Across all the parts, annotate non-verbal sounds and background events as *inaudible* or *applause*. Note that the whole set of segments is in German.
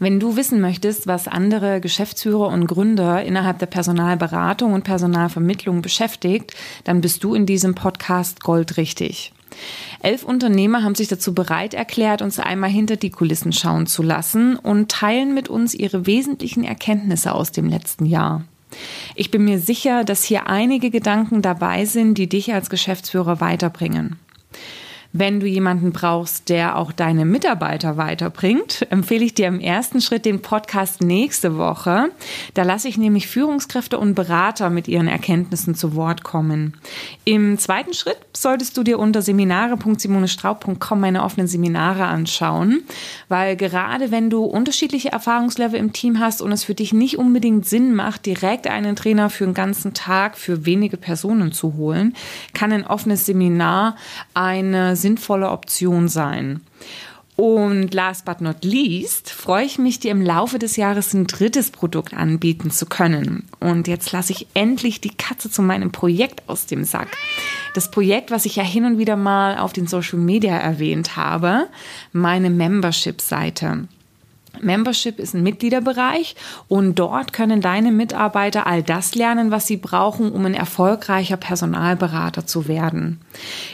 Wenn du wissen möchtest, was andere Geschäftsführer und Gründer innerhalb der Personalberatung und Personalvermittlung beschäftigt, dann bist du in diesem Podcast goldrichtig. Elf Unternehmer haben sich dazu bereit erklärt, uns einmal hinter die Kulissen schauen zu lassen und teilen mit uns ihre wesentlichen Erkenntnisse aus dem letzten Jahr. Ich bin mir sicher, dass hier einige Gedanken dabei sind, die dich als Geschäftsführer weiterbringen. Wenn du jemanden brauchst, der auch deine Mitarbeiter weiterbringt, empfehle ich dir im ersten Schritt den Podcast nächste Woche. Da lasse ich nämlich Führungskräfte und Berater mit ihren Erkenntnissen zu Wort kommen. Im zweiten Schritt solltest du dir unter seminare.simonestraub.com meine offenen Seminare anschauen, weil gerade wenn du unterschiedliche Erfahrungslevel im Team hast und es für dich nicht unbedingt Sinn macht, direkt einen Trainer für einen ganzen Tag für wenige Personen zu holen, kann ein offenes Seminar eine sinnvolle Option sein. Und last but not least freue ich mich, dir im Laufe des Jahres ein drittes Produkt anbieten zu können. Und jetzt lasse ich endlich die Katze zu meinem Projekt aus dem Sack. Das Projekt, was ich ja hin und wieder mal auf den Social Media erwähnt habe, meine Membership-Seite. Membership ist ein Mitgliederbereich und dort können deine Mitarbeiter all das lernen, was sie brauchen, um ein erfolgreicher Personalberater zu werden.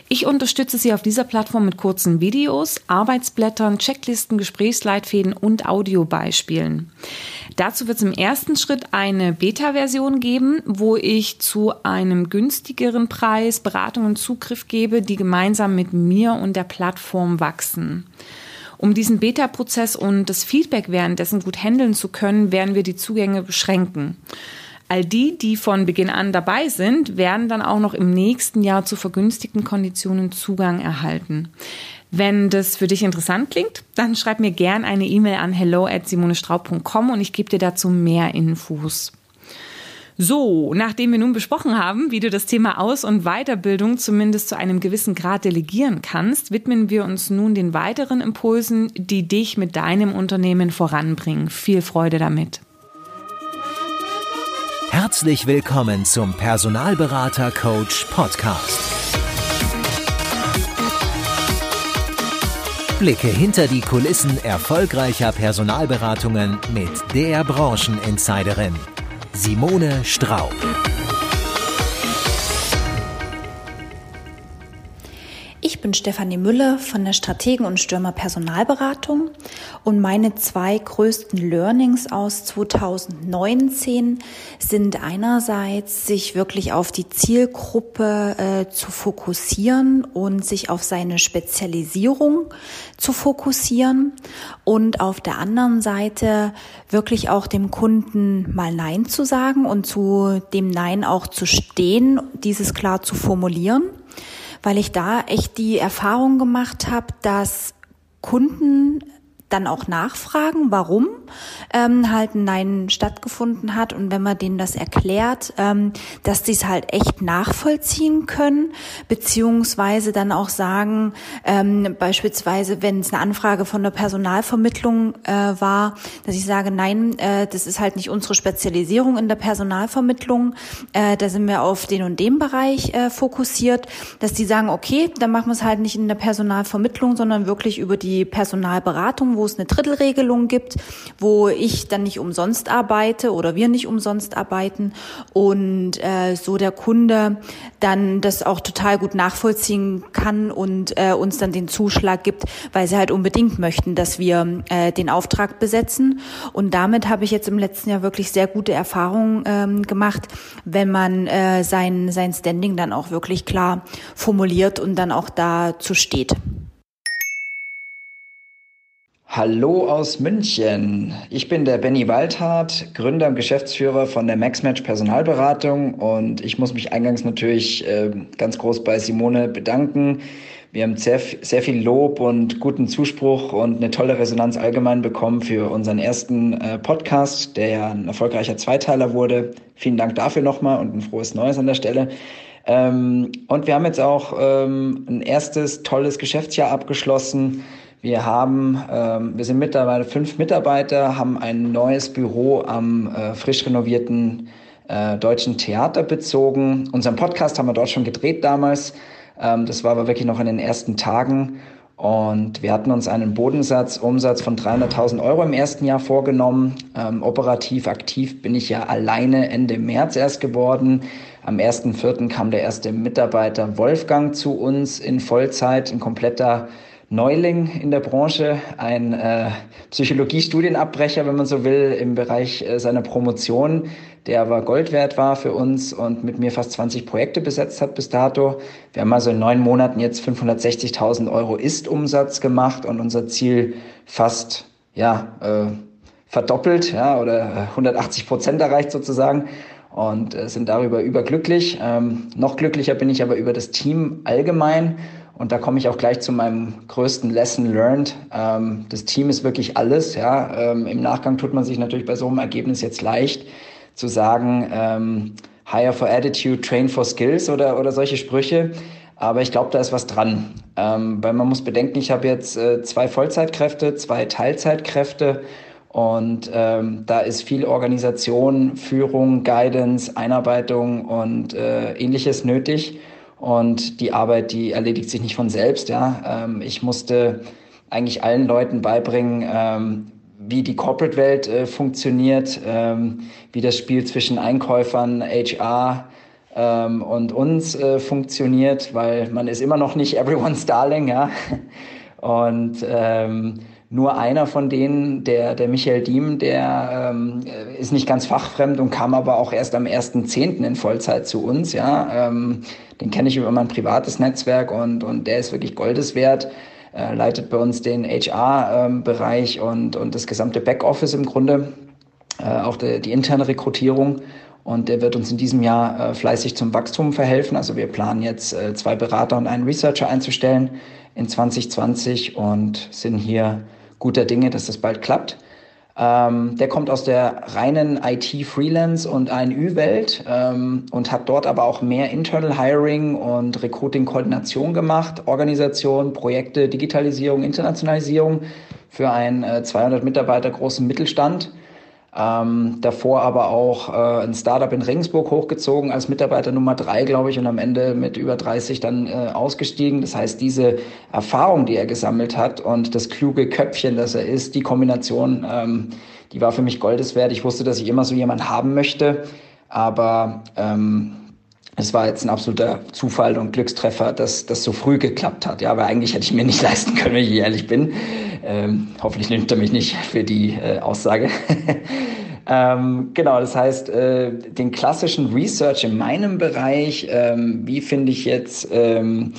Ich unterstütze sie auf dieser Plattform mit kurzen Videos, Arbeitsblättern, Checklisten, Gesprächsleitfäden und Audiobeispielen. Dazu wird es im ersten Schritt eine Beta-Version geben, wo ich zu einem günstigeren Preis Beratung und Zugriff gebe, die gemeinsam mit mir und der Plattform wachsen. Um diesen Beta-Prozess und das Feedback währenddessen gut handeln zu können, werden wir die Zugänge beschränken. All die, die von Beginn an dabei sind, werden dann auch noch im nächsten Jahr zu vergünstigten Konditionen Zugang erhalten. Wenn das für dich interessant klingt, dann schreib mir gern eine E-Mail an hello at simonestraub.com und ich gebe dir dazu mehr Infos. So, nachdem wir nun besprochen haben, wie du das Thema Aus- und Weiterbildung zumindest zu einem gewissen Grad delegieren kannst, widmen wir uns nun den weiteren Impulsen, die dich mit deinem Unternehmen voranbringen. Viel Freude damit. Herzlich willkommen zum Personalberater Coach Podcast. Blicke hinter die Kulissen erfolgreicher Personalberatungen mit der Brancheninsiderin Simone Straub. Ich bin Stefanie Müller von der Strategen- und Stürmer Personalberatung und meine zwei größten Learnings aus 2019 sind einerseits, sich wirklich auf die Zielgruppe äh, zu fokussieren und sich auf seine Spezialisierung zu fokussieren und auf der anderen Seite wirklich auch dem Kunden mal Nein zu sagen und zu dem Nein auch zu stehen, dieses klar zu formulieren weil ich da echt die Erfahrung gemacht habe, dass Kunden dann auch nachfragen, warum ähm, halt ein Nein stattgefunden hat. Und wenn man denen das erklärt, ähm, dass die es halt echt nachvollziehen können, beziehungsweise dann auch sagen, ähm, beispielsweise, wenn es eine Anfrage von der Personalvermittlung äh, war, dass ich sage, nein, äh, das ist halt nicht unsere Spezialisierung in der Personalvermittlung, äh, da sind wir auf den und dem Bereich äh, fokussiert, dass die sagen, okay, dann machen wir es halt nicht in der Personalvermittlung, sondern wirklich über die Personalberatung, wo wo es eine Drittelregelung gibt, wo ich dann nicht umsonst arbeite oder wir nicht umsonst arbeiten und äh, so der Kunde dann das auch total gut nachvollziehen kann und äh, uns dann den Zuschlag gibt, weil sie halt unbedingt möchten, dass wir äh, den Auftrag besetzen. Und damit habe ich jetzt im letzten Jahr wirklich sehr gute Erfahrungen ähm, gemacht, wenn man äh, sein, sein Standing dann auch wirklich klar formuliert und dann auch dazu steht. Hallo aus München. Ich bin der Benny Waldhardt, Gründer und Geschäftsführer von der MaxMatch Personalberatung und ich muss mich eingangs natürlich äh, ganz groß bei Simone bedanken. Wir haben sehr, sehr viel Lob und guten Zuspruch und eine tolle Resonanz allgemein bekommen für unseren ersten äh, Podcast, der ja ein erfolgreicher Zweiteiler wurde. Vielen Dank dafür nochmal und ein frohes Neues an der Stelle. Ähm, und wir haben jetzt auch ähm, ein erstes tolles Geschäftsjahr abgeschlossen wir haben, ähm, wir sind mittlerweile fünf Mitarbeiter, haben ein neues Büro am äh, frisch renovierten äh, Deutschen Theater bezogen. Unseren Podcast haben wir dort schon gedreht damals. Ähm, das war aber wirklich noch in den ersten Tagen. Und wir hatten uns einen Bodensatzumsatz von 300.000 Euro im ersten Jahr vorgenommen. Ähm, operativ aktiv bin ich ja alleine Ende März erst geworden. Am 1.4. kam der erste Mitarbeiter Wolfgang zu uns in Vollzeit, ein kompletter Neuling in der Branche, ein äh, Psychologiestudienabbrecher, wenn man so will, im Bereich äh, seiner Promotion, der aber Gold wert war für uns und mit mir fast 20 Projekte besetzt hat bis dato. Wir haben also in neun Monaten jetzt 560.000 Euro Ist-Umsatz gemacht und unser Ziel fast ja, äh, verdoppelt ja, oder 180 Prozent erreicht sozusagen und äh, sind darüber überglücklich. Ähm, noch glücklicher bin ich aber über das Team allgemein und da komme ich auch gleich zu meinem größten Lesson learned. Ähm, das Team ist wirklich alles. Ja, ähm, im Nachgang tut man sich natürlich bei so einem Ergebnis jetzt leicht zu sagen, ähm, hire for attitude, train for skills oder oder solche Sprüche. Aber ich glaube, da ist was dran, ähm, weil man muss bedenken, ich habe jetzt äh, zwei Vollzeitkräfte, zwei Teilzeitkräfte und ähm, da ist viel Organisation, Führung, Guidance, Einarbeitung und äh, ähnliches nötig. Und die Arbeit, die erledigt sich nicht von selbst. Ja, ähm, ich musste eigentlich allen Leuten beibringen, ähm, wie die Corporate-Welt äh, funktioniert, ähm, wie das Spiel zwischen Einkäufern, HR ähm, und uns äh, funktioniert, weil man ist immer noch nicht everyone's darling, ja. *laughs* Und ähm, nur einer von denen, der, der Michael Diem, der ähm, ist nicht ganz fachfremd und kam aber auch erst am 1.10. in Vollzeit zu uns. Ja, ähm, Den kenne ich über mein privates Netzwerk und, und der ist wirklich Goldes wert. Äh, leitet bei uns den HR-Bereich ähm, und, und das gesamte Backoffice im Grunde, äh, auch die, die interne Rekrutierung. Und der wird uns in diesem Jahr äh, fleißig zum Wachstum verhelfen. Also wir planen jetzt äh, zwei Berater und einen Researcher einzustellen in 2020 und sind hier guter Dinge, dass das bald klappt. Ähm, der kommt aus der reinen IT-Freelance- und ANÜ-Welt ähm, und hat dort aber auch mehr Internal Hiring und Recruiting-Koordination gemacht, Organisation, Projekte, Digitalisierung, Internationalisierung für einen äh, 200 Mitarbeiter großen Mittelstand ähm, davor aber auch äh, ein Startup in Regensburg hochgezogen als Mitarbeiter Nummer drei, glaube ich, und am Ende mit über 30 dann äh, ausgestiegen. Das heißt, diese Erfahrung, die er gesammelt hat und das kluge Köpfchen, das er ist, die Kombination, ähm, die war für mich Goldes wert. Ich wusste, dass ich immer so jemanden haben möchte, aber ähm, es war jetzt ein absoluter Zufall und Glückstreffer, dass das so früh geklappt hat. Ja, aber eigentlich hätte ich mir nicht *laughs* leisten können, wenn ich ehrlich bin. Ähm, hoffentlich nimmt er mich nicht für die äh, Aussage. *laughs* ähm, genau, das heißt, äh, den klassischen Research in meinem Bereich, ähm, wie finde ich jetzt ähm,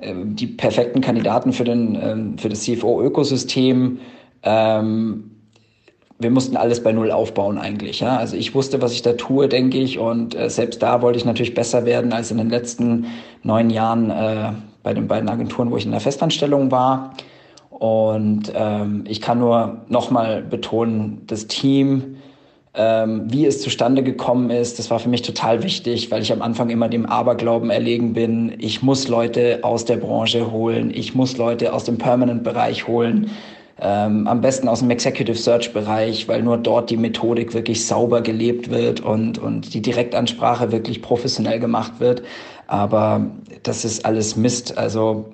äh, die perfekten Kandidaten für, den, ähm, für das CFO-Ökosystem, ähm, wir mussten alles bei Null aufbauen eigentlich. Ja? Also ich wusste, was ich da tue, denke ich. Und äh, selbst da wollte ich natürlich besser werden als in den letzten neun Jahren äh, bei den beiden Agenturen, wo ich in der Festanstellung war. Und ähm, ich kann nur nochmal betonen, das Team, ähm, wie es zustande gekommen ist, das war für mich total wichtig, weil ich am Anfang immer dem Aberglauben erlegen bin. Ich muss Leute aus der Branche holen, ich muss Leute aus dem Permanent-Bereich holen ähm, am besten aus dem Executive Search Bereich, weil nur dort die Methodik wirklich sauber gelebt wird und, und die Direktansprache wirklich professionell gemacht wird. Aber das ist alles Mist. Also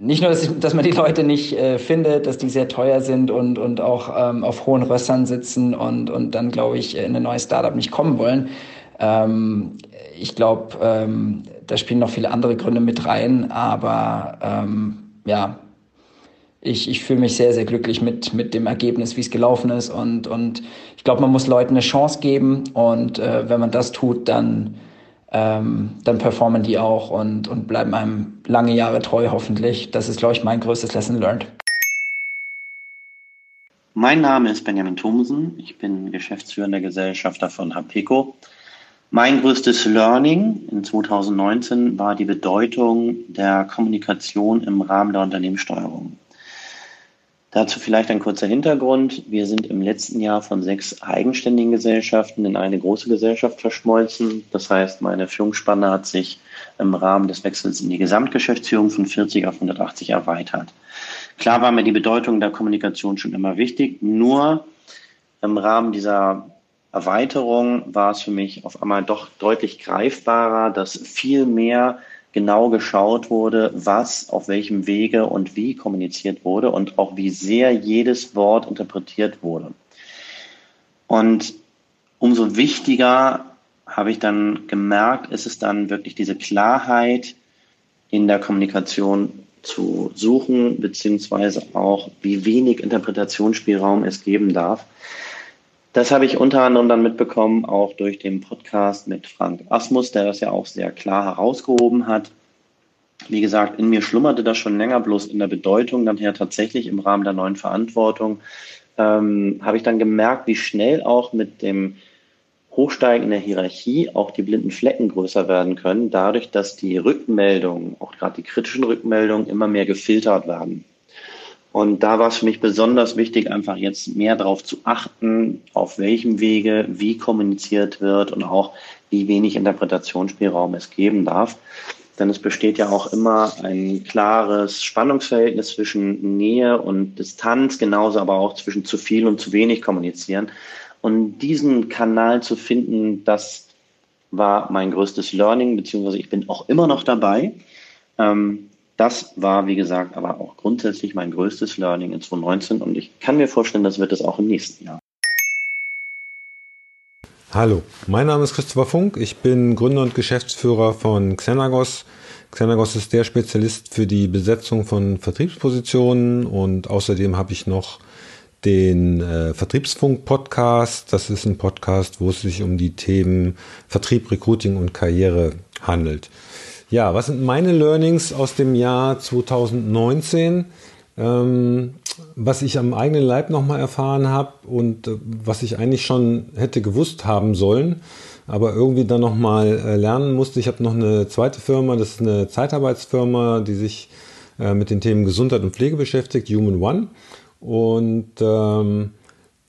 nicht nur, dass, dass man die Leute nicht äh, findet, dass die sehr teuer sind und, und auch ähm, auf hohen Rössern sitzen und, und dann, glaube ich, in ein neues Startup nicht kommen wollen. Ähm, ich glaube, ähm, da spielen noch viele andere Gründe mit rein, aber ähm, ja, ich, ich fühle mich sehr, sehr glücklich mit, mit dem Ergebnis, wie es gelaufen ist. Und, und ich glaube, man muss Leuten eine Chance geben. Und äh, wenn man das tut, dann, ähm, dann performen die auch und, und bleiben einem lange Jahre treu, hoffentlich. Das ist, glaube ich, mein größtes Lesson learned. Mein Name ist Benjamin Thomsen. Ich bin geschäftsführender Gesellschafter von HAPECO. Mein größtes Learning in 2019 war die Bedeutung der Kommunikation im Rahmen der Unternehmenssteuerung. Dazu vielleicht ein kurzer Hintergrund. Wir sind im letzten Jahr von sechs eigenständigen Gesellschaften in eine große Gesellschaft verschmolzen. Das heißt, meine Führungsspanne hat sich im Rahmen des Wechsels in die Gesamtgeschäftsführung von 40 auf 180 erweitert. Klar war mir die Bedeutung der Kommunikation schon immer wichtig, nur im Rahmen dieser Erweiterung war es für mich auf einmal doch deutlich greifbarer, dass viel mehr genau geschaut wurde, was auf welchem Wege und wie kommuniziert wurde und auch wie sehr jedes Wort interpretiert wurde. Und umso wichtiger habe ich dann gemerkt, ist es dann wirklich diese Klarheit in der Kommunikation zu suchen, beziehungsweise auch, wie wenig Interpretationsspielraum es geben darf. Das habe ich unter anderem dann mitbekommen, auch durch den Podcast mit Frank Asmus, der das ja auch sehr klar herausgehoben hat. Wie gesagt, in mir schlummerte das schon länger, bloß in der Bedeutung dann her tatsächlich im Rahmen der neuen Verantwortung ähm, habe ich dann gemerkt, wie schnell auch mit dem Hochsteigen in der Hierarchie auch die blinden Flecken größer werden können, dadurch, dass die Rückmeldungen, auch gerade die kritischen Rückmeldungen, immer mehr gefiltert werden. Und da war es für mich besonders wichtig, einfach jetzt mehr darauf zu achten, auf welchem Wege, wie kommuniziert wird und auch wie wenig Interpretationsspielraum es geben darf. Denn es besteht ja auch immer ein klares Spannungsverhältnis zwischen Nähe und Distanz, genauso aber auch zwischen zu viel und zu wenig kommunizieren. Und diesen Kanal zu finden, das war mein größtes Learning, beziehungsweise ich bin auch immer noch dabei. Ähm, das war, wie gesagt, aber auch grundsätzlich mein größtes Learning in 2019 und ich kann mir vorstellen, das wird es auch im nächsten Jahr. Hallo, mein Name ist Christopher Funk. Ich bin Gründer und Geschäftsführer von Xenagos. Xenagos ist der Spezialist für die Besetzung von Vertriebspositionen und außerdem habe ich noch den äh, Vertriebsfunk-Podcast. Das ist ein Podcast, wo es sich um die Themen Vertrieb, Recruiting und Karriere handelt. Ja, was sind meine Learnings aus dem Jahr 2019? Ähm, was ich am eigenen Leib nochmal erfahren habe und äh, was ich eigentlich schon hätte gewusst haben sollen, aber irgendwie dann nochmal äh, lernen musste. Ich habe noch eine zweite Firma, das ist eine Zeitarbeitsfirma, die sich äh, mit den Themen Gesundheit und Pflege beschäftigt, Human One. Und ähm,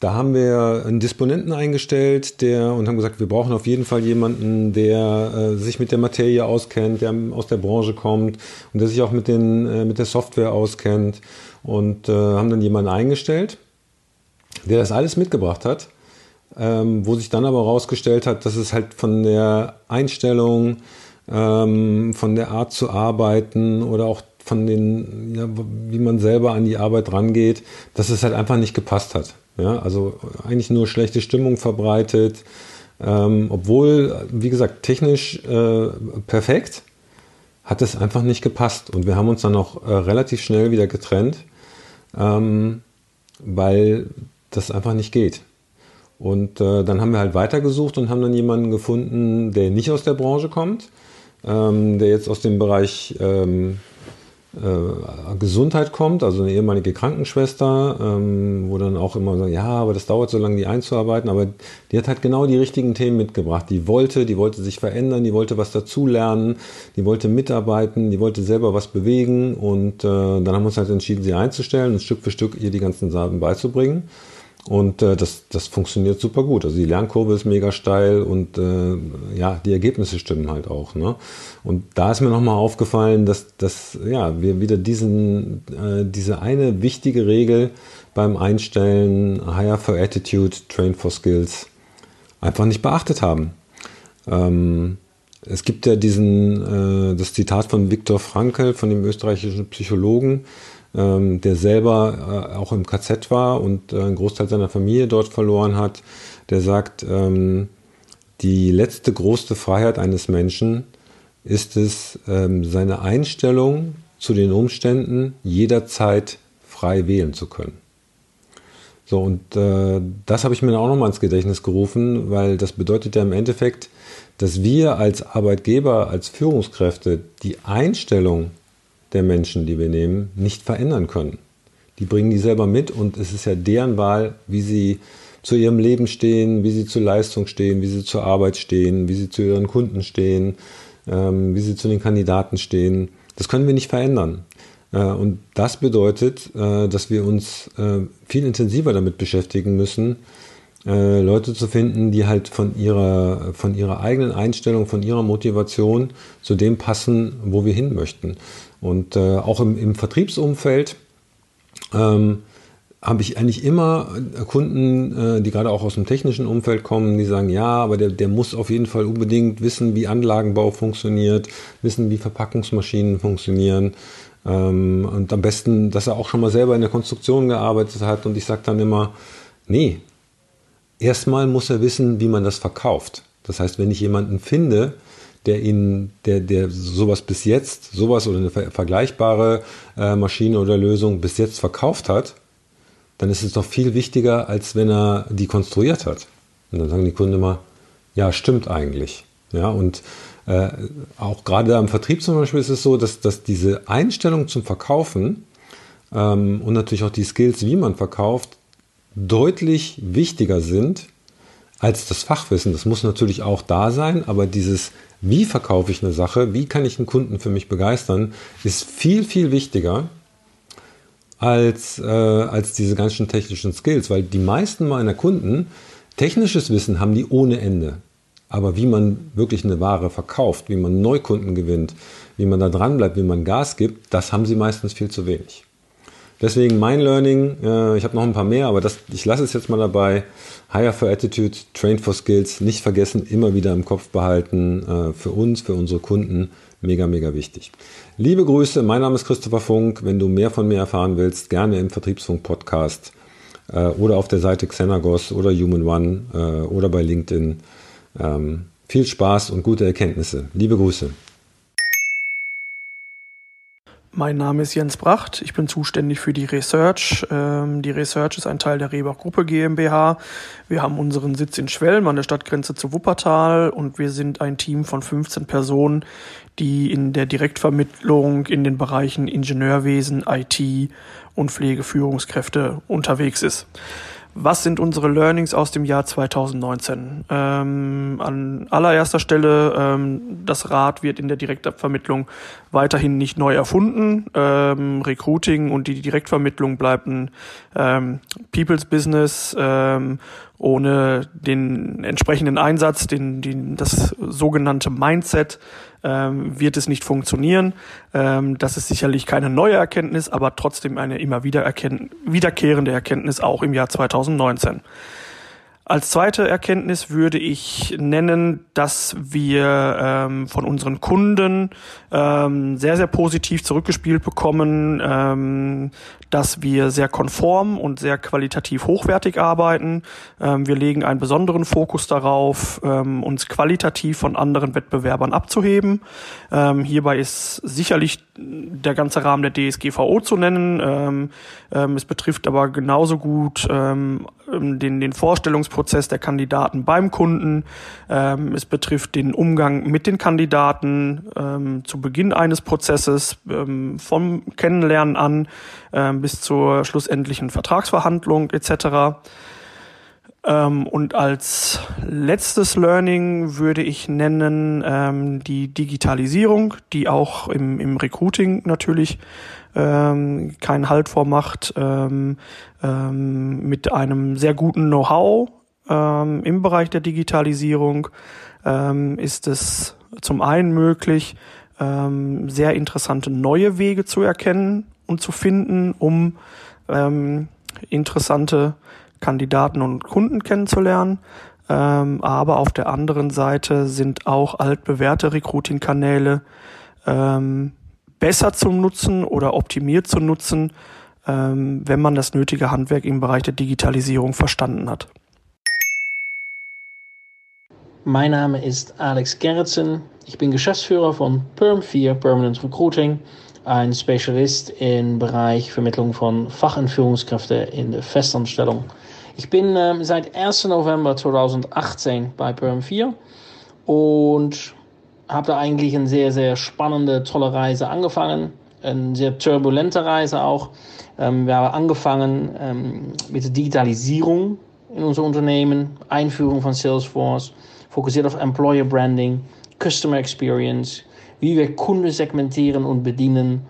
da haben wir einen Disponenten eingestellt, der und haben gesagt, wir brauchen auf jeden Fall jemanden, der äh, sich mit der Materie auskennt, der aus der Branche kommt und der sich auch mit den äh, mit der Software auskennt und äh, haben dann jemanden eingestellt, der das alles mitgebracht hat, ähm, wo sich dann aber herausgestellt hat, dass es halt von der Einstellung, ähm, von der Art zu arbeiten oder auch von den, ja, wie man selber an die Arbeit rangeht, dass es halt einfach nicht gepasst hat. Ja, also eigentlich nur schlechte Stimmung verbreitet, ähm, obwohl, wie gesagt, technisch äh, perfekt, hat es einfach nicht gepasst. Und wir haben uns dann auch äh, relativ schnell wieder getrennt, ähm, weil das einfach nicht geht. Und äh, dann haben wir halt weitergesucht und haben dann jemanden gefunden, der nicht aus der Branche kommt, ähm, der jetzt aus dem Bereich ähm, äh, Gesundheit kommt, also eine ehemalige Krankenschwester, ähm, wo dann auch immer sagen, ja, aber das dauert so lange, die einzuarbeiten, aber die hat halt genau die richtigen Themen mitgebracht. Die wollte, die wollte sich verändern, die wollte was dazulernen, die wollte mitarbeiten, die wollte selber was bewegen und äh, dann haben wir uns halt entschieden, sie einzustellen und Stück für Stück ihr die ganzen Sachen beizubringen. Und äh, das, das funktioniert super gut. Also die Lernkurve ist mega steil und äh, ja, die Ergebnisse stimmen halt auch. Ne? Und da ist mir nochmal aufgefallen, dass, dass ja, wir wieder diesen, äh, diese eine wichtige Regel beim Einstellen Hire for Attitude, Train for Skills einfach nicht beachtet haben. Ähm, es gibt ja diesen, äh, das Zitat von Viktor Frankl, von dem österreichischen Psychologen, ähm, der selber äh, auch im KZ war und äh, einen Großteil seiner Familie dort verloren hat, der sagt, ähm, die letzte große Freiheit eines Menschen ist es, ähm, seine Einstellung zu den Umständen jederzeit frei wählen zu können. So, und äh, das habe ich mir auch nochmal ins Gedächtnis gerufen, weil das bedeutet ja im Endeffekt, dass wir als Arbeitgeber, als Führungskräfte die Einstellung der Menschen, die wir nehmen, nicht verändern können. Die bringen die selber mit und es ist ja deren Wahl, wie sie zu ihrem Leben stehen, wie sie zur Leistung stehen, wie sie zur Arbeit stehen, wie sie zu ihren Kunden stehen, ähm, wie sie zu den Kandidaten stehen. Das können wir nicht verändern. Äh, und das bedeutet, äh, dass wir uns äh, viel intensiver damit beschäftigen müssen, Leute zu finden, die halt von ihrer, von ihrer eigenen Einstellung, von ihrer Motivation zu dem passen, wo wir hin möchten. Und äh, auch im, im Vertriebsumfeld ähm, habe ich eigentlich immer Kunden, äh, die gerade auch aus dem technischen Umfeld kommen, die sagen, ja, aber der, der muss auf jeden Fall unbedingt wissen, wie Anlagenbau funktioniert, wissen, wie Verpackungsmaschinen funktionieren. Ähm, und am besten, dass er auch schon mal selber in der Konstruktion gearbeitet hat. Und ich sage dann immer, nee, erstmal muss er wissen, wie man das verkauft. Das heißt, wenn ich jemanden finde, der ihn, der, der sowas bis jetzt, sowas oder eine vergleichbare äh, Maschine oder Lösung bis jetzt verkauft hat, dann ist es doch viel wichtiger, als wenn er die konstruiert hat. Und dann sagen die Kunden immer, ja, stimmt eigentlich. Ja, und äh, auch gerade am Vertrieb zum Beispiel ist es so, dass, dass diese Einstellung zum Verkaufen ähm, und natürlich auch die Skills, wie man verkauft, deutlich wichtiger sind als das Fachwissen. Das muss natürlich auch da sein, aber dieses, wie verkaufe ich eine Sache, wie kann ich einen Kunden für mich begeistern, ist viel, viel wichtiger als, äh, als diese ganzen technischen Skills, weil die meisten meiner Kunden technisches Wissen haben die ohne Ende. Aber wie man wirklich eine Ware verkauft, wie man Neukunden gewinnt, wie man da dran bleibt, wie man Gas gibt, das haben sie meistens viel zu wenig. Deswegen mein Learning, äh, ich habe noch ein paar mehr, aber das, ich lasse es jetzt mal dabei. Hire for Attitude, Train for Skills, nicht vergessen, immer wieder im Kopf behalten, äh, für uns, für unsere Kunden, mega, mega wichtig. Liebe Grüße, mein Name ist Christopher Funk. Wenn du mehr von mir erfahren willst, gerne im Vertriebsfunk-Podcast äh, oder auf der Seite Xenagos oder Human One äh, oder bei LinkedIn. Ähm, viel Spaß und gute Erkenntnisse. Liebe Grüße. Mein Name ist Jens Bracht. Ich bin zuständig für die Research. Ähm, die Research ist ein Teil der Rebach Gruppe GmbH. Wir haben unseren Sitz in Schwelm an der Stadtgrenze zu Wuppertal und wir sind ein Team von 15 Personen, die in der Direktvermittlung in den Bereichen Ingenieurwesen, IT und Pflegeführungskräfte unterwegs ist. Was sind unsere Learnings aus dem Jahr 2019? Ähm, an allererster Stelle, ähm, das Rad wird in der Direktvermittlung weiterhin nicht neu erfunden. Ähm, Recruiting und die Direktvermittlung bleibt ein ähm, People's Business ähm, ohne den entsprechenden Einsatz, den, den, das sogenannte Mindset ähm, wird es nicht funktionieren. Ähm, das ist sicherlich keine neue Erkenntnis, aber trotzdem eine immer wieder erkenn wiederkehrende Erkenntnis auch im Jahr 2019. Als zweite Erkenntnis würde ich nennen, dass wir ähm, von unseren Kunden ähm, sehr, sehr positiv zurückgespielt bekommen, ähm, dass wir sehr konform und sehr qualitativ hochwertig arbeiten. Ähm, wir legen einen besonderen Fokus darauf, ähm, uns qualitativ von anderen Wettbewerbern abzuheben. Ähm, hierbei ist sicherlich der ganze Rahmen der DSGVO zu nennen. Es betrifft aber genauso gut den, den Vorstellungsprozess der Kandidaten beim Kunden. Ähm, es betrifft den Umgang mit den Kandidaten ähm, zu Beginn eines Prozesses, ähm, vom Kennenlernen an ähm, bis zur schlussendlichen Vertragsverhandlung etc. Ähm, und als letztes Learning würde ich nennen ähm, die Digitalisierung, die auch im, im Recruiting natürlich ähm, keinen Halt vormacht, ähm, ähm, mit einem sehr guten Know-how ähm, im Bereich der Digitalisierung ähm, ist es zum einen möglich, ähm, sehr interessante neue Wege zu erkennen und zu finden, um ähm, interessante Kandidaten und Kunden kennenzulernen. Ähm, aber auf der anderen Seite sind auch altbewährte Recruiting-Kanäle ähm, besser zu nutzen oder optimiert zu nutzen, ähm, wenn man das nötige Handwerk im Bereich der Digitalisierung verstanden hat. Mein Name ist Alex Gerritsen. Ich bin Geschäftsführer von Perm4 Permanent Recruiting, ein Spezialist im Bereich Vermittlung von Fach- und Führungskräften in der Festanstellung. Ich bin ähm, seit 1. November 2018 bei Perm 4 und habe da eigentlich eine sehr, sehr spannende, tolle Reise angefangen. Eine sehr turbulente Reise auch. Ähm, wir haben angefangen ähm, mit der Digitalisierung in unser Unternehmen, Einführung von Salesforce, fokussiert auf Employer Branding, Customer Experience, wie wir Kunden segmentieren und bedienen.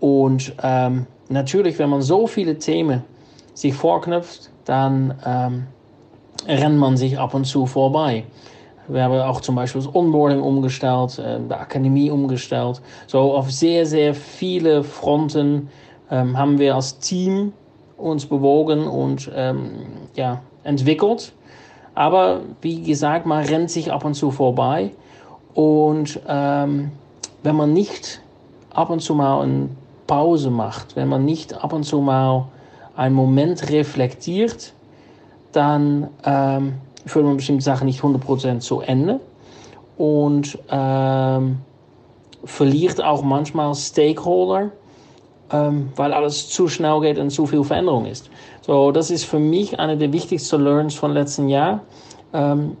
Und ähm, natürlich, wenn man so viele Themen sich vorknüpft, dann ähm, rennt man sich ab und zu vorbei. Wir haben auch zum Beispiel das Onboarding umgestellt, äh, die Akademie umgestellt. So auf sehr, sehr viele Fronten ähm, haben wir als Team uns bewogen und ähm, ja, entwickelt. Aber wie gesagt, man rennt sich ab und zu vorbei. Und ähm, wenn man nicht ab und zu mal eine Pause macht, wenn man nicht ab und zu mal einen Moment reflektiert, dann ähm, führt man bestimmte Sachen nicht 100% zu Ende und ähm, verliert auch manchmal Stakeholder, ähm, weil alles zu schnell geht und zu viel Veränderung ist. So, das ist für mich eine der wichtigsten Learns von letzten Jahr. Ähm,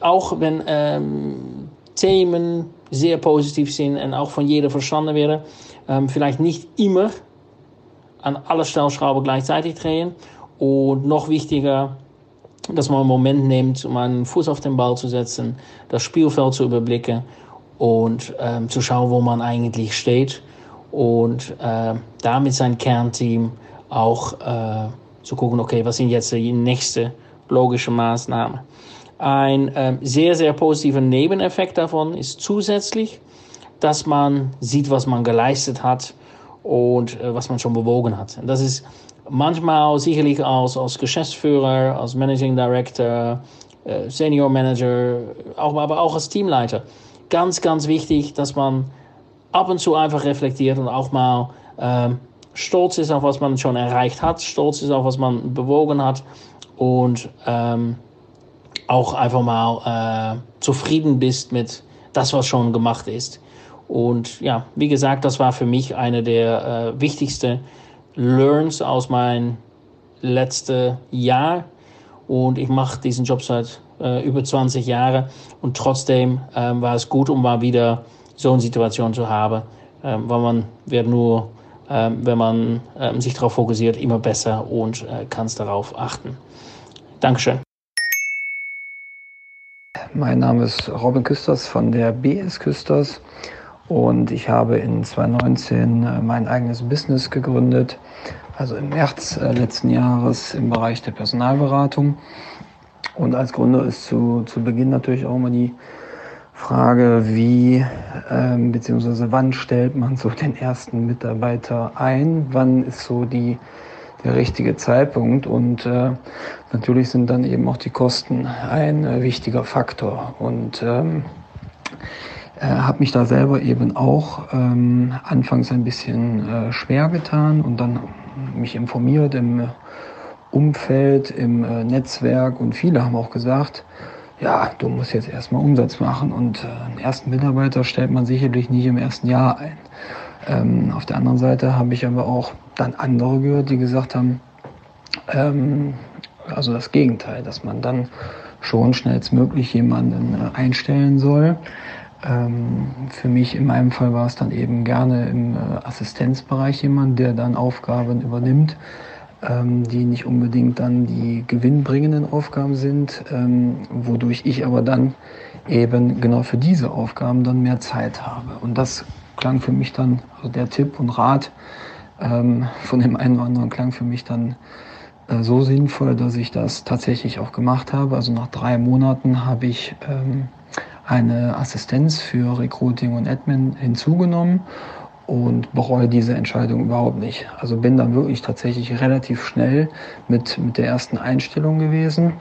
auch wenn ähm, Themen sehr positiv sind und auch von jeder verstanden werden, ähm, vielleicht nicht immer an alle Stellschrauben gleichzeitig drehen und noch wichtiger, dass man einen Moment nimmt, um einen Fuß auf den Ball zu setzen, das Spielfeld zu überblicken und ähm, zu schauen, wo man eigentlich steht und äh, damit sein Kernteam auch äh, zu gucken, okay, was sind jetzt die nächste logische Maßnahme. Ein äh, sehr, sehr positiver Nebeneffekt davon ist zusätzlich, dass man sieht, was man geleistet hat und äh, was man schon bewogen hat. Und das ist manchmal sicherlich als, als Geschäftsführer, als Managing Director, äh, Senior Manager, auch, aber auch als Teamleiter. Ganz, ganz wichtig, dass man ab und zu einfach reflektiert und auch mal äh, stolz ist auf was man schon erreicht hat, stolz ist auf was man bewogen hat und ähm, auch einfach mal äh, zufrieden bist mit das, was schon gemacht ist. Und ja, wie gesagt, das war für mich eine der äh, wichtigsten Learns aus meinem letzten Jahr. Und ich mache diesen Job seit äh, über 20 Jahren. Und trotzdem äh, war es gut, um mal wieder so eine Situation zu haben, ähm, weil man wird nur, ähm, wenn man ähm, sich darauf fokussiert, immer besser und äh, kann es darauf achten. Dankeschön. Mein Name ist Robin Küsters von der BS Küsters und ich habe in 2019 äh, mein eigenes Business gegründet, also im März äh, letzten Jahres im Bereich der Personalberatung. Und als Gründer ist zu, zu Beginn natürlich auch immer die Frage, wie ähm, beziehungsweise wann stellt man so den ersten Mitarbeiter ein? Wann ist so die, der richtige Zeitpunkt? Und äh, natürlich sind dann eben auch die Kosten ein äh, wichtiger Faktor. Und ähm, äh, habe mich da selber eben auch ähm, anfangs ein bisschen äh, schwer getan und dann mich informiert im Umfeld, im äh, Netzwerk und viele haben auch gesagt, ja, du musst jetzt erstmal Umsatz machen und äh, einen ersten Mitarbeiter stellt man sicherlich nicht im ersten Jahr ein. Ähm, auf der anderen Seite habe ich aber auch dann andere gehört, die gesagt haben, ähm, also das Gegenteil, dass man dann schon schnellstmöglich jemanden äh, einstellen soll. Ähm, für mich in meinem Fall war es dann eben gerne im äh, Assistenzbereich jemand, der dann Aufgaben übernimmt, die nicht unbedingt dann die gewinnbringenden Aufgaben sind, ähm, wodurch ich aber dann eben genau für diese Aufgaben dann mehr Zeit habe. Und das klang für mich dann, also der Tipp und Rat ähm, von dem einen oder anderen klang für mich dann äh, so sinnvoll, dass ich das tatsächlich auch gemacht habe. Also nach drei Monaten habe ich ähm, eine Assistenz für Recruiting und Admin hinzugenommen und bereue diese Entscheidung überhaupt nicht. Also bin dann wirklich tatsächlich relativ schnell mit, mit der ersten Einstellung gewesen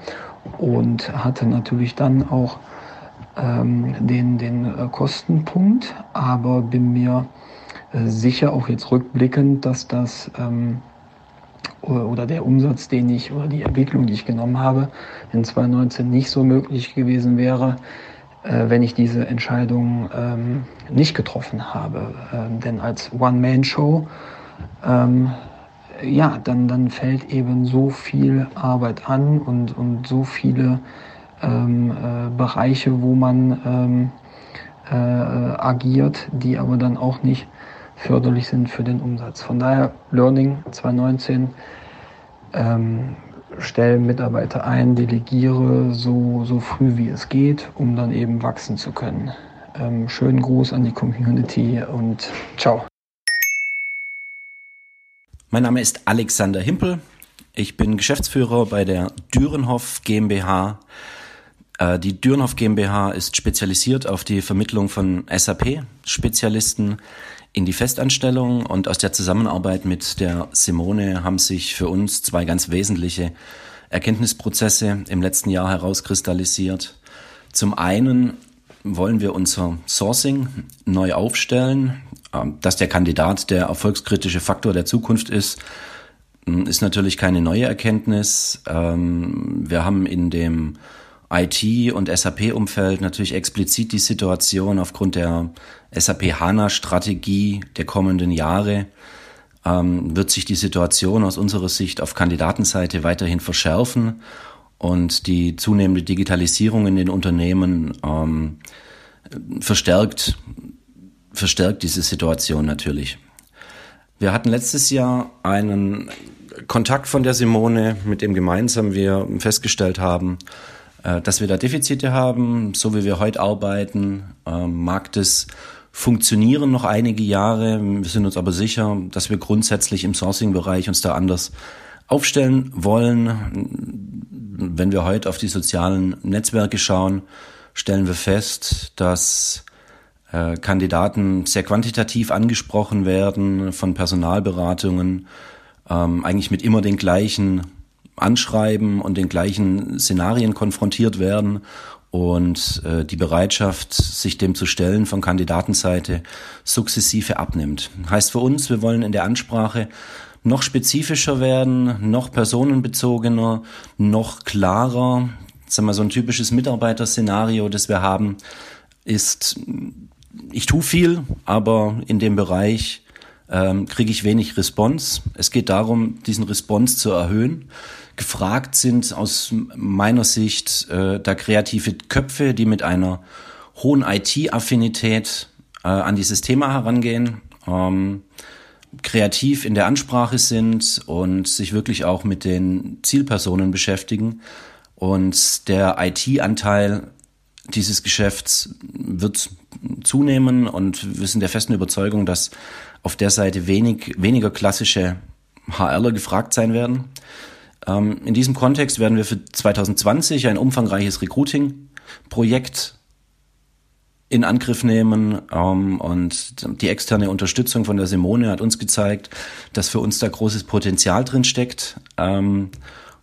und hatte natürlich dann auch ähm, den, den äh, Kostenpunkt, aber bin mir äh, sicher, auch jetzt rückblickend, dass das ähm, oder der Umsatz, den ich oder die Entwicklung, die ich genommen habe, in 2019 nicht so möglich gewesen wäre, wenn ich diese Entscheidung ähm, nicht getroffen habe. Ähm, denn als One-Man-Show, ähm, ja, dann, dann fällt eben so viel Arbeit an und, und so viele ähm, äh, Bereiche, wo man ähm, äh, agiert, die aber dann auch nicht förderlich sind für den Umsatz. Von daher Learning 2019 ähm, stelle Mitarbeiter ein, delegiere so, so früh wie es geht, um dann eben wachsen zu können. Ähm, schönen Gruß an die Community und ciao. Mein Name ist Alexander Himpel. Ich bin Geschäftsführer bei der Dürenhoff GmbH. Äh, die Dürnhoff GmbH ist spezialisiert auf die Vermittlung von SAP-Spezialisten in die Festanstellung und aus der Zusammenarbeit mit der Simone haben sich für uns zwei ganz wesentliche Erkenntnisprozesse im letzten Jahr herauskristallisiert. Zum einen wollen wir unser Sourcing neu aufstellen. Ähm, dass der Kandidat der erfolgskritische Faktor der Zukunft ist, hm, ist natürlich keine neue Erkenntnis. Ähm, wir haben in dem IT- und SAP-Umfeld natürlich explizit die Situation aufgrund der SAP-HANA-Strategie der kommenden Jahre, ähm, wird sich die Situation aus unserer Sicht auf Kandidatenseite weiterhin verschärfen und die zunehmende Digitalisierung in den Unternehmen ähm, verstärkt, verstärkt diese Situation natürlich. Wir hatten letztes Jahr einen Kontakt von der Simone, mit dem gemeinsam wir festgestellt haben, dass wir da Defizite haben. So wie wir heute arbeiten, äh, mag das funktionieren noch einige Jahre. Wir sind uns aber sicher, dass wir grundsätzlich im Sourcing-Bereich uns da anders aufstellen wollen. Wenn wir heute auf die sozialen Netzwerke schauen, stellen wir fest, dass äh, Kandidaten sehr quantitativ angesprochen werden von Personalberatungen, ähm, eigentlich mit immer den gleichen Anschreiben und den gleichen Szenarien konfrontiert werden und äh, die Bereitschaft, sich dem zu stellen von Kandidatenseite sukzessive abnimmt. Heißt für uns, wir wollen in der Ansprache noch spezifischer werden, noch personenbezogener, noch klarer. Sagen wir, so ein typisches Mitarbeiterszenario, das wir haben, ist, ich tue viel, aber in dem Bereich ähm, kriege ich wenig Response. Es geht darum, diesen Response zu erhöhen. Gefragt sind aus meiner Sicht äh, da kreative Köpfe, die mit einer hohen IT-Affinität äh, an dieses Thema herangehen, ähm, kreativ in der Ansprache sind und sich wirklich auch mit den Zielpersonen beschäftigen. Und der IT-Anteil dieses Geschäfts wird zunehmen und wir sind der festen Überzeugung, dass auf der Seite wenig, weniger klassische HRler gefragt sein werden. Ähm, in diesem Kontext werden wir für 2020 ein umfangreiches Recruiting-Projekt in Angriff nehmen ähm, und die externe Unterstützung von der Simone hat uns gezeigt, dass für uns da großes Potenzial drin steckt ähm,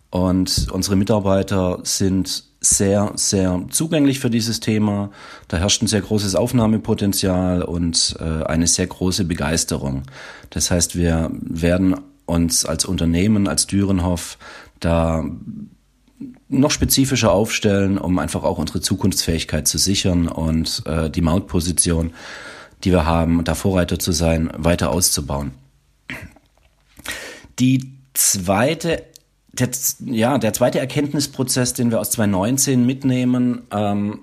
und unsere Mitarbeiter sind sehr, sehr zugänglich für dieses Thema. Da herrscht ein sehr großes Aufnahmepotenzial und äh, eine sehr große Begeisterung. Das heißt, wir werden uns als Unternehmen, als Dürenhoff da noch spezifischer aufstellen, um einfach auch unsere Zukunftsfähigkeit zu sichern und äh, die Mautposition, die wir haben, da Vorreiter zu sein, weiter auszubauen. Die zweite, der, ja, der zweite Erkenntnisprozess, den wir aus 2019 mitnehmen, ähm,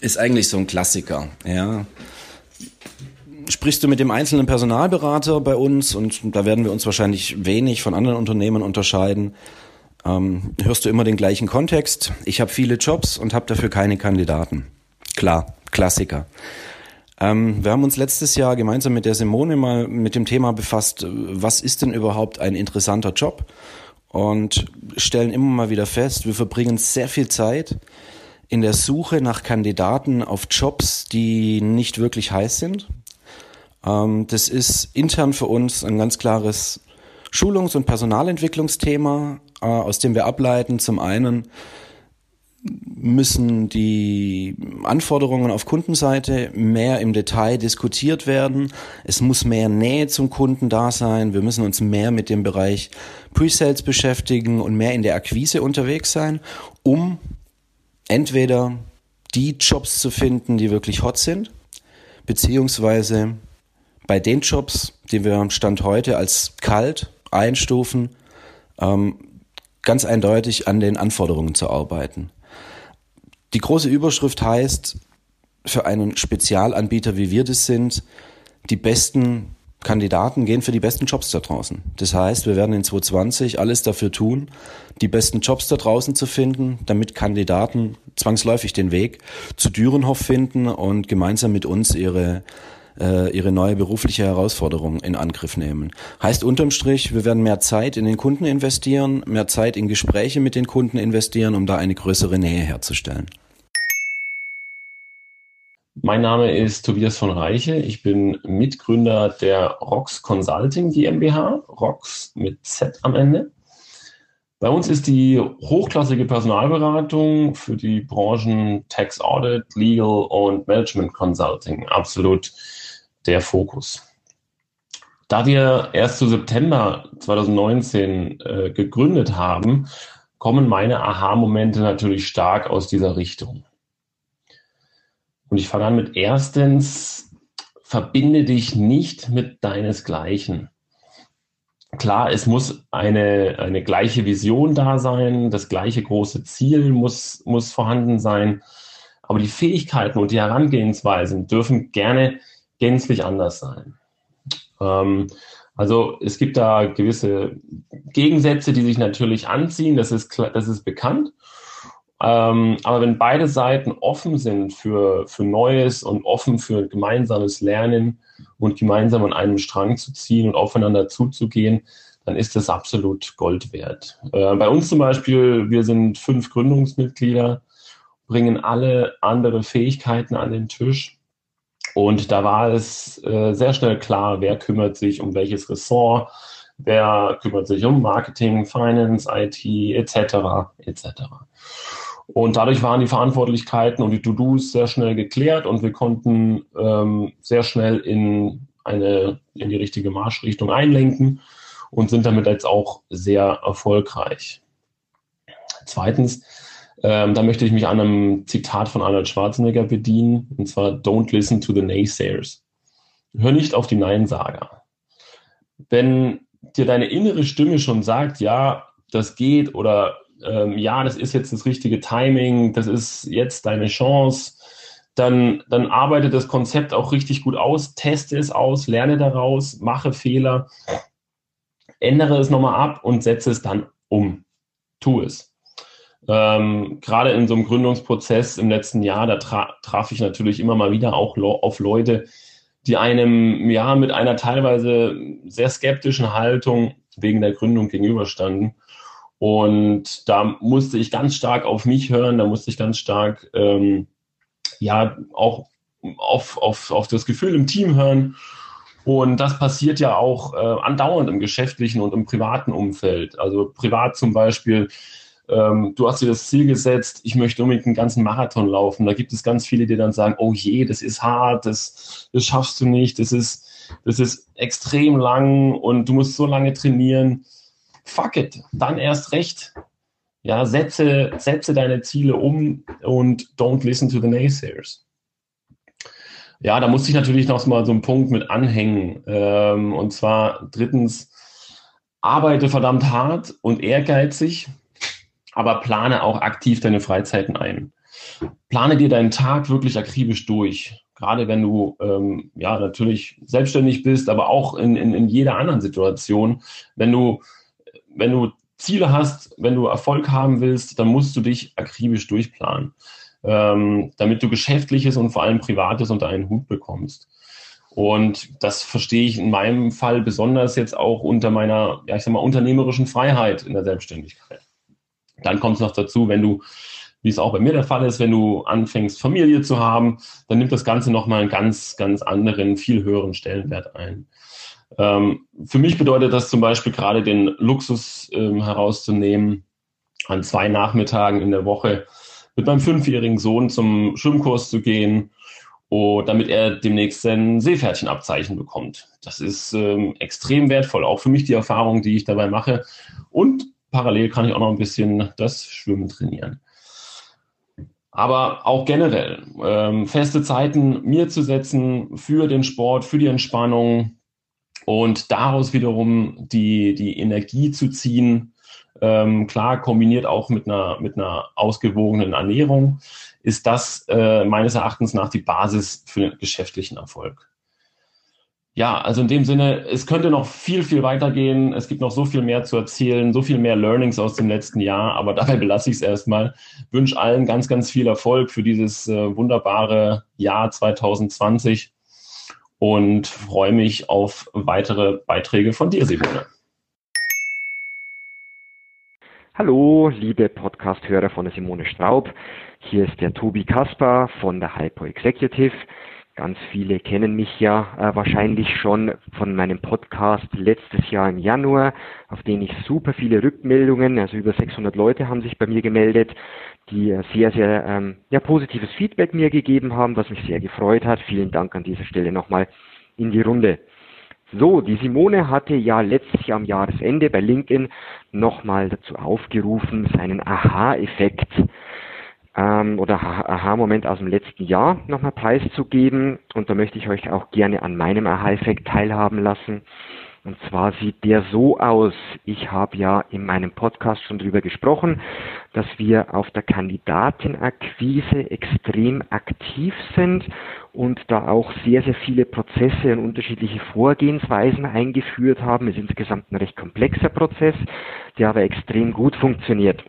ist eigentlich so ein Klassiker. Ja, sprichst du mit dem einzelnen Personalberater bei uns und da werden wir uns wahrscheinlich wenig von anderen Unternehmen unterscheiden. Ähm, hörst du immer den gleichen Kontext? Ich habe viele Jobs und habe dafür keine Kandidaten. Klar, Klassiker. Ähm, wir haben uns letztes Jahr gemeinsam mit der Simone mal mit dem Thema befasst, was ist denn überhaupt ein interessanter Job? Und stellen immer mal wieder fest, wir verbringen sehr viel Zeit in der Suche nach Kandidaten auf Jobs, die nicht wirklich heiß sind, ähm, das ist intern für uns ein ganz klares Schulungs- und Personalentwicklungsthema, äh, aus dem wir ableiten. Zum einen müssen die Anforderungen auf Kundenseite mehr im Detail diskutiert werden. Es muss mehr Nähe zum Kunden da sein. Wir müssen uns mehr mit dem Bereich Pre-Sales beschäftigen und mehr in der Akquise unterwegs sein, um entweder die Jobs zu finden, die wirklich hot sind, beziehungsweise bei den Jobs, die wir am Stand heute als kalt einstufen, ähm, ganz eindeutig an den Anforderungen zu arbeiten. Die große Überschrift heißt, für einen Spezialanbieter, wie wir das sind, die besten Kandidaten gehen für die besten Jobs da draußen. Das heißt, wir werden in 2020 alles dafür tun, die besten Jobs da draußen zu finden, damit Kandidaten zwangsläufig den Weg zu Dürenhof finden und gemeinsam mit uns ihre äh, ihre neue berufliche Herausforderung in Angriff nehmen. Heißt unterm Strich, wir werden mehr Zeit in den Kunden investieren, mehr Zeit in Gespräche mit den Kunden investieren, um da eine größere Nähe herzustellen. Mein Name ist Tobias von Reiche. Ich bin Mitgründer der ROX Consulting GmbH, ROX mit Z am Ende. Bei uns ist die hochklassige Personalberatung für die Branchen Tax Audit, Legal und Management Consulting absolut der Fokus. Da wir erst zu September 2019 äh, gegründet haben, kommen meine Aha-Momente natürlich stark aus dieser Richtung. Und ich fange an mit erstens, verbinde dich nicht mit deinesgleichen. Klar, es muss eine, eine gleiche Vision da sein, das gleiche große Ziel muss, muss vorhanden sein, aber die Fähigkeiten und die Herangehensweisen dürfen gerne gänzlich anders sein. Ähm, also es gibt da gewisse Gegensätze, die sich natürlich anziehen, das ist, das ist bekannt. Ähm, aber wenn beide Seiten offen sind für, für Neues und offen für gemeinsames Lernen und gemeinsam an einem Strang zu ziehen und aufeinander zuzugehen, dann ist das absolut Gold wert. Äh, bei uns zum Beispiel, wir sind fünf Gründungsmitglieder, bringen alle andere Fähigkeiten an den Tisch. Und da war es äh, sehr schnell klar, wer kümmert sich um welches Ressort, wer kümmert sich um Marketing, Finance, IT etc. etc. Und dadurch waren die Verantwortlichkeiten und die To-Dos sehr schnell geklärt und wir konnten ähm, sehr schnell in eine in die richtige Marschrichtung einlenken und sind damit jetzt auch sehr erfolgreich. Zweitens, ähm, da möchte ich mich an einem Zitat von Arnold Schwarzenegger bedienen, und zwar Don't listen to the naysayers. Hör nicht auf die Neinsager. Wenn dir deine innere Stimme schon sagt, ja, das geht oder ähm, ja, das ist jetzt das richtige Timing, das ist jetzt deine Chance, dann, dann arbeite das Konzept auch richtig gut aus, teste es aus, lerne daraus, mache Fehler, ändere es nochmal ab und setze es dann um. Tu es. Ähm, gerade in so einem Gründungsprozess im letzten Jahr, da tra traf ich natürlich immer mal wieder auch auf Leute, die einem ja mit einer teilweise sehr skeptischen Haltung wegen der Gründung gegenüberstanden. Und da musste ich ganz stark auf mich hören, da musste ich ganz stark ähm, ja auch auf, auf, auf das Gefühl im Team hören. Und das passiert ja auch äh, andauernd im geschäftlichen und im privaten Umfeld. Also privat zum Beispiel, ähm, du hast dir das Ziel gesetzt, ich möchte unbedingt einen ganzen Marathon laufen. Da gibt es ganz viele, die dann sagen, oh je, das ist hart, das, das schaffst du nicht, das ist, das ist extrem lang und du musst so lange trainieren fuck it, dann erst recht. Ja, setze, setze deine Ziele um und don't listen to the naysayers. Ja, da muss ich natürlich noch mal so einen Punkt mit anhängen. Ähm, und zwar drittens, arbeite verdammt hart und ehrgeizig, aber plane auch aktiv deine Freizeiten ein. Plane dir deinen Tag wirklich akribisch durch. Gerade wenn du ähm, ja natürlich selbstständig bist, aber auch in, in, in jeder anderen Situation. Wenn du wenn du Ziele hast, wenn du Erfolg haben willst, dann musst du dich akribisch durchplanen, ähm, damit du Geschäftliches und vor allem Privates unter einen Hut bekommst. Und das verstehe ich in meinem Fall besonders jetzt auch unter meiner, ja, ich sag mal, unternehmerischen Freiheit in der Selbstständigkeit. Dann kommt es noch dazu, wenn du, wie es auch bei mir der Fall ist, wenn du anfängst, Familie zu haben, dann nimmt das Ganze nochmal einen ganz, ganz anderen, viel höheren Stellenwert ein. Ähm, für mich bedeutet das zum Beispiel gerade den Luxus ähm, herauszunehmen, an zwei Nachmittagen in der Woche mit meinem fünfjährigen Sohn zum Schwimmkurs zu gehen, oh, damit er demnächst sein Seepferdchenabzeichen bekommt. Das ist ähm, extrem wertvoll, auch für mich die Erfahrung, die ich dabei mache. Und parallel kann ich auch noch ein bisschen das Schwimmen trainieren. Aber auch generell ähm, feste Zeiten mir zu setzen für den Sport, für die Entspannung, und daraus wiederum die, die Energie zu ziehen, ähm, klar kombiniert auch mit einer, mit einer ausgewogenen Ernährung, ist das äh, meines Erachtens nach die Basis für den geschäftlichen Erfolg. Ja, also in dem Sinne, es könnte noch viel, viel weitergehen. Es gibt noch so viel mehr zu erzählen, so viel mehr Learnings aus dem letzten Jahr, aber dabei belasse ich es erstmal. Wünsche allen ganz, ganz viel Erfolg für dieses äh, wunderbare Jahr 2020 und freue mich auf weitere Beiträge von dir, Simone. Hallo, liebe Podcast-Hörer von der Simone Straub. Hier ist der Tobi Kaspar von der Hypo Executive. Ganz viele kennen mich ja äh, wahrscheinlich schon von meinem Podcast letztes Jahr im Januar, auf den ich super viele Rückmeldungen, also über 600 Leute haben sich bei mir gemeldet, die äh, sehr, sehr ähm, ja, positives Feedback mir gegeben haben, was mich sehr gefreut hat. Vielen Dank an dieser Stelle nochmal in die Runde. So, die Simone hatte ja letztes Jahr am Jahresende bei LinkedIn nochmal dazu aufgerufen, seinen Aha-Effekt ähm, oder Aha-Moment aus dem letzten Jahr nochmal preiszugeben. Und da möchte ich euch auch gerne an meinem Aha-Effekt teilhaben lassen. Und zwar sieht der so aus. Ich habe ja in meinem Podcast schon drüber gesprochen, dass wir auf der Kandidatenakquise extrem aktiv sind und da auch sehr, sehr viele Prozesse und unterschiedliche Vorgehensweisen eingeführt haben. Es ist insgesamt ein recht komplexer Prozess, der aber extrem gut funktioniert.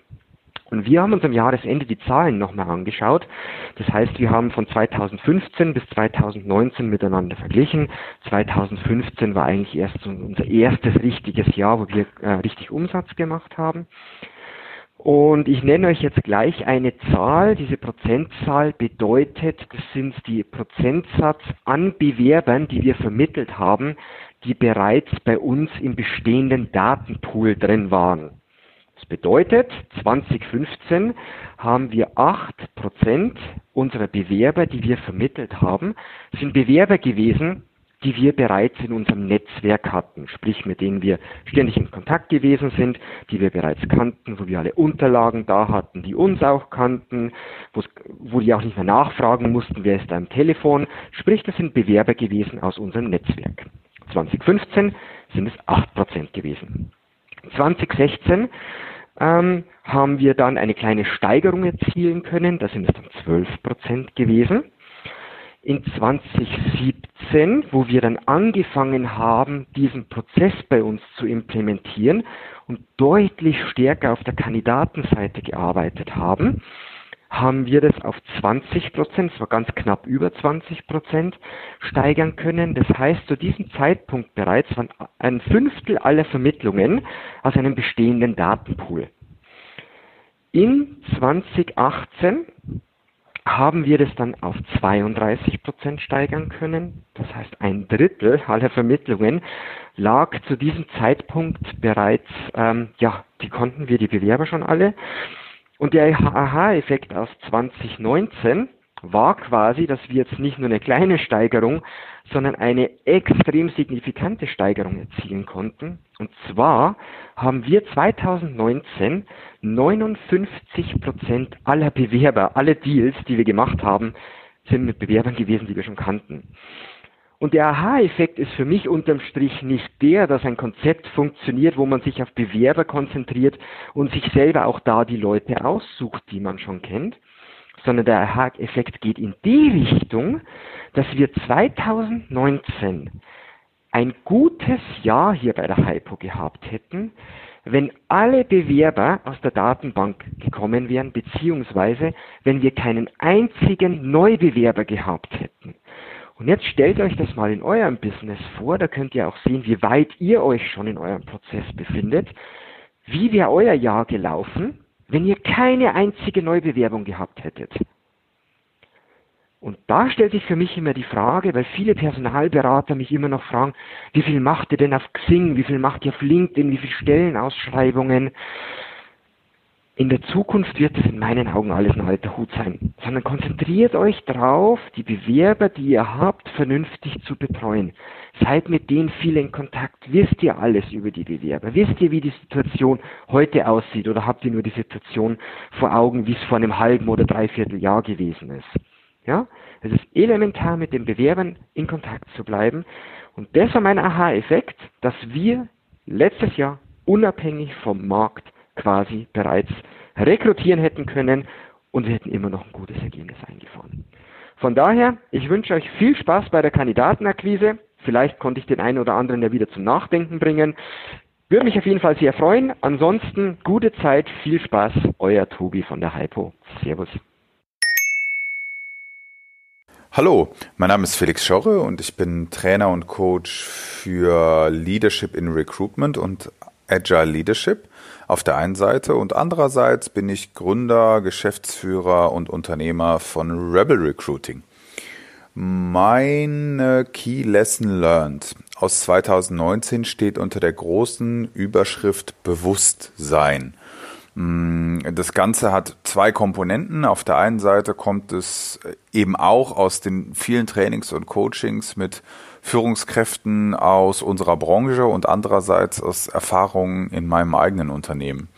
Und wir haben uns am Jahresende die Zahlen nochmal angeschaut. Das heißt, wir haben von 2015 bis 2019 miteinander verglichen. 2015 war eigentlich erst unser erstes richtiges Jahr, wo wir äh, richtig Umsatz gemacht haben. Und ich nenne euch jetzt gleich eine Zahl. Diese Prozentzahl bedeutet, das sind die Prozentsatz an Bewerbern, die wir vermittelt haben, die bereits bei uns im bestehenden Datenpool drin waren. Das bedeutet, 2015 haben wir 8% unserer Bewerber, die wir vermittelt haben, sind Bewerber gewesen, die wir bereits in unserem Netzwerk hatten, sprich mit denen wir ständig in Kontakt gewesen sind, die wir bereits kannten, wo wir alle Unterlagen da hatten, die uns auch kannten, wo die auch nicht mehr nachfragen mussten, wer ist da am Telefon, sprich das sind Bewerber gewesen aus unserem Netzwerk. 2015 sind es 8% gewesen. 2016 ähm, haben wir dann eine kleine Steigerung erzielen können. Da sind es dann 12 Prozent gewesen. In 2017, wo wir dann angefangen haben, diesen Prozess bei uns zu implementieren und deutlich stärker auf der Kandidatenseite gearbeitet haben, haben wir das auf 20 Prozent, es war ganz knapp über 20 Prozent, steigern können. Das heißt, zu diesem Zeitpunkt bereits waren ein Fünftel aller Vermittlungen aus einem bestehenden Datenpool. In 2018 haben wir das dann auf 32 Prozent steigern können. Das heißt, ein Drittel aller Vermittlungen lag zu diesem Zeitpunkt bereits, ähm, ja, die konnten wir, die Bewerber schon alle. Und der Aha-Effekt aus 2019 war quasi, dass wir jetzt nicht nur eine kleine Steigerung, sondern eine extrem signifikante Steigerung erzielen konnten. Und zwar haben wir 2019 59 Prozent aller Bewerber, alle Deals, die wir gemacht haben, sind mit Bewerbern gewesen, die wir schon kannten. Und der Aha-Effekt ist für mich unterm Strich nicht der, dass ein Konzept funktioniert, wo man sich auf Bewerber konzentriert und sich selber auch da die Leute aussucht, die man schon kennt, sondern der Aha-Effekt geht in die Richtung, dass wir 2019 ein gutes Jahr hier bei der Hypo gehabt hätten, wenn alle Bewerber aus der Datenbank gekommen wären, beziehungsweise wenn wir keinen einzigen Neubewerber gehabt hätten. Und jetzt stellt euch das mal in eurem Business vor, da könnt ihr auch sehen, wie weit ihr euch schon in eurem Prozess befindet. Wie wäre euer Jahr gelaufen, wenn ihr keine einzige Neubewerbung gehabt hättet? Und da stellt sich für mich immer die Frage, weil viele Personalberater mich immer noch fragen, wie viel macht ihr denn auf Xing, wie viel macht ihr auf LinkedIn, wie viele Stellenausschreibungen? In der Zukunft wird es in meinen Augen alles ein alter Hut sein, sondern konzentriert euch darauf, die Bewerber, die ihr habt, vernünftig zu betreuen. Seid mit denen viel in Kontakt. Wisst ihr alles über die Bewerber? Wisst ihr, wie die Situation heute aussieht? Oder habt ihr nur die Situation vor Augen, wie es vor einem halben oder dreiviertel Jahr gewesen ist? Ja? Es ist elementar, mit den Bewerbern in Kontakt zu bleiben. Und das war mein Aha-Effekt, dass wir letztes Jahr unabhängig vom Markt quasi bereits rekrutieren hätten können und wir hätten immer noch ein gutes Ergebnis eingefahren. Von daher, ich wünsche euch viel Spaß bei der Kandidatenakquise. Vielleicht konnte ich den einen oder anderen ja wieder zum Nachdenken bringen. Würde mich auf jeden Fall sehr freuen. Ansonsten gute Zeit, viel Spaß. Euer Tobi von der Hypo. Servus. Hallo, mein Name ist Felix Schorre und ich bin Trainer und Coach für Leadership in Recruitment und Agile Leadership auf der einen Seite und andererseits bin ich Gründer, Geschäftsführer und Unternehmer von Rebel Recruiting. Meine Key Lesson Learned aus 2019 steht unter der großen Überschrift Bewusstsein. Mm, das Ganze hat zwei Komponenten. Auf der einen Seite kommt es eben auch aus den vielen Trainings und Coachings mit Führungskräften aus unserer Branche und andererseits aus Erfahrungen in meinem eigenen Unternehmen.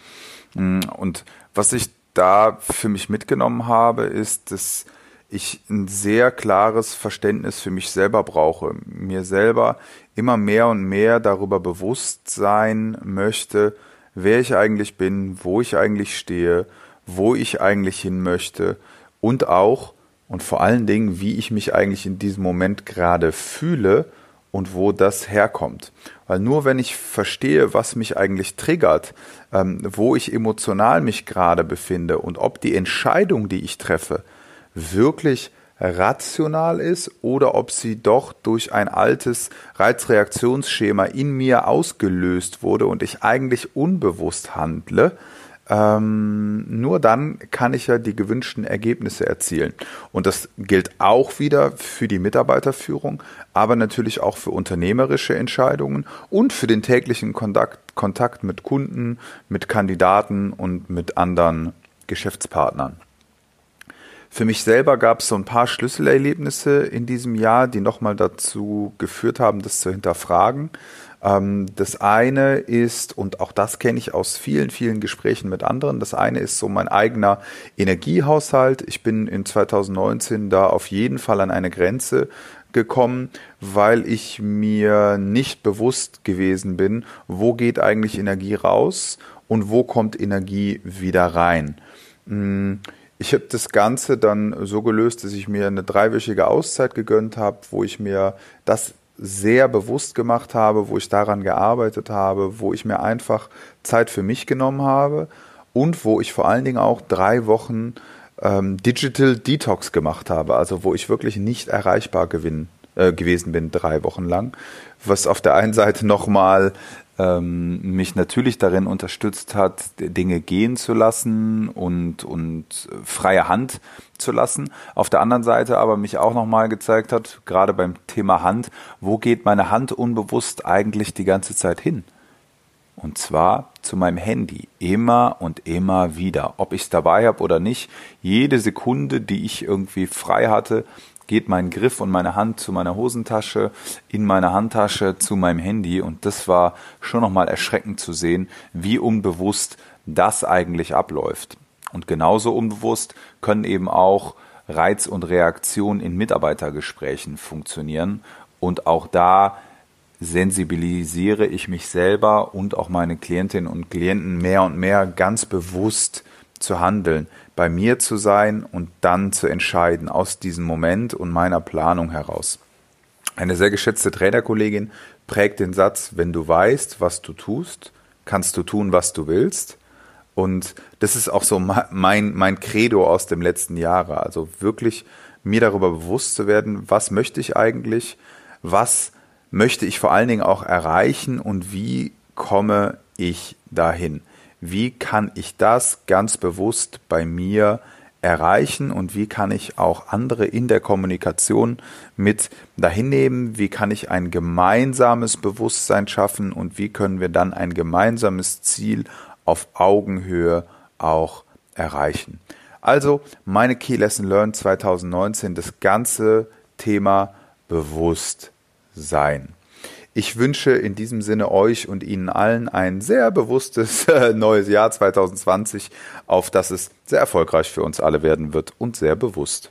Mm, und was ich da für mich mitgenommen habe, ist, dass ich ein sehr klares Verständnis für mich selber brauche, mir selber immer mehr und mehr darüber bewusst sein möchte, wer ich eigentlich bin, wo ich eigentlich stehe, wo ich eigentlich hin möchte und auch und vor allen Dingen, wie ich mich eigentlich in diesem Moment gerade fühle und wo das herkommt. Weil nur wenn ich verstehe, was mich eigentlich triggert, ähm, wo ich emotional mich gerade befinde und ob die Entscheidung, die ich treffe, wirklich rational ist oder ob sie doch durch ein altes Reizreaktionsschema in mir ausgelöst wurde und ich eigentlich unbewusst handle, ähm, nur dann kann ich ja die gewünschten Ergebnisse erzielen. Und das gilt auch wieder für die Mitarbeiterführung, aber natürlich auch für unternehmerische Entscheidungen und für den täglichen Kontakt, Kontakt mit Kunden, mit Kandidaten und mit anderen Geschäftspartnern. Für mich selber gab es so ein paar Schlüsselerlebnisse in diesem Jahr, die nochmal dazu geführt haben, das zu hinterfragen. Ähm, das eine ist, und auch das kenne ich aus vielen, vielen Gesprächen mit anderen, das eine ist so mein eigener Energiehaushalt. Ich bin in 2019 da auf jeden Fall an eine Grenze gekommen, weil ich mir nicht bewusst gewesen bin, wo geht eigentlich Energie raus und wo kommt Energie wieder rein. Hm, ich habe das Ganze dann so gelöst, dass ich mir eine dreiwöchige Auszeit gegönnt habe, wo ich mir das sehr bewusst gemacht habe, wo ich daran gearbeitet habe, wo ich mir einfach Zeit für mich genommen habe und wo ich vor allen Dingen auch drei Wochen ähm, Digital Detox gemacht habe, also wo ich wirklich nicht erreichbar gewinn, äh, gewesen bin, drei Wochen lang, was auf der einen Seite nochmal ähm, mich natürlich darin unterstützt hat, Dinge gehen zu lassen und, und freie Hand zu lassen. Auf der anderen Seite aber mich auch nochmal gezeigt hat, gerade beim Thema Hand, wo geht meine Hand unbewusst eigentlich die ganze Zeit hin? Und zwar zu meinem Handy. Immer und immer wieder. Ob ich es dabei habe oder nicht. Jede Sekunde, die ich irgendwie frei hatte, geht mein Griff und meine Hand zu meiner Hosentasche, in meine Handtasche zu meinem Handy und das war schon nochmal erschreckend zu sehen, wie unbewusst das eigentlich abläuft. Und genauso unbewusst können eben auch Reiz und Reaktion in Mitarbeitergesprächen funktionieren und auch da sensibilisiere ich mich selber und auch meine Klientinnen und Klienten mehr und mehr ganz bewusst zu handeln, bei mir zu sein und dann zu entscheiden aus diesem Moment und meiner Planung heraus. Eine sehr geschätzte Trainerkollegin prägt den Satz, wenn du weißt, was du tust, kannst du tun, was du willst. Und das ist auch so mein, mein Credo aus dem letzten Jahre. Also wirklich mir darüber bewusst zu werden, was möchte ich eigentlich, was möchte ich vor allen Dingen auch erreichen und wie komme ich dahin wie kann ich das ganz bewusst bei mir erreichen und wie kann ich auch andere in der Kommunikation mit dahin nehmen, wie kann ich ein gemeinsames Bewusstsein schaffen und wie können wir dann ein gemeinsames Ziel auf Augenhöhe auch erreichen. Also meine Key Lesson Learned 2019, das ganze Thema Bewusstsein. Ich wünsche in diesem Sinne euch und Ihnen allen ein sehr bewusstes *laughs* äh, neues Jahr 2020, auf das es sehr erfolgreich für uns alle werden wird und sehr bewusst.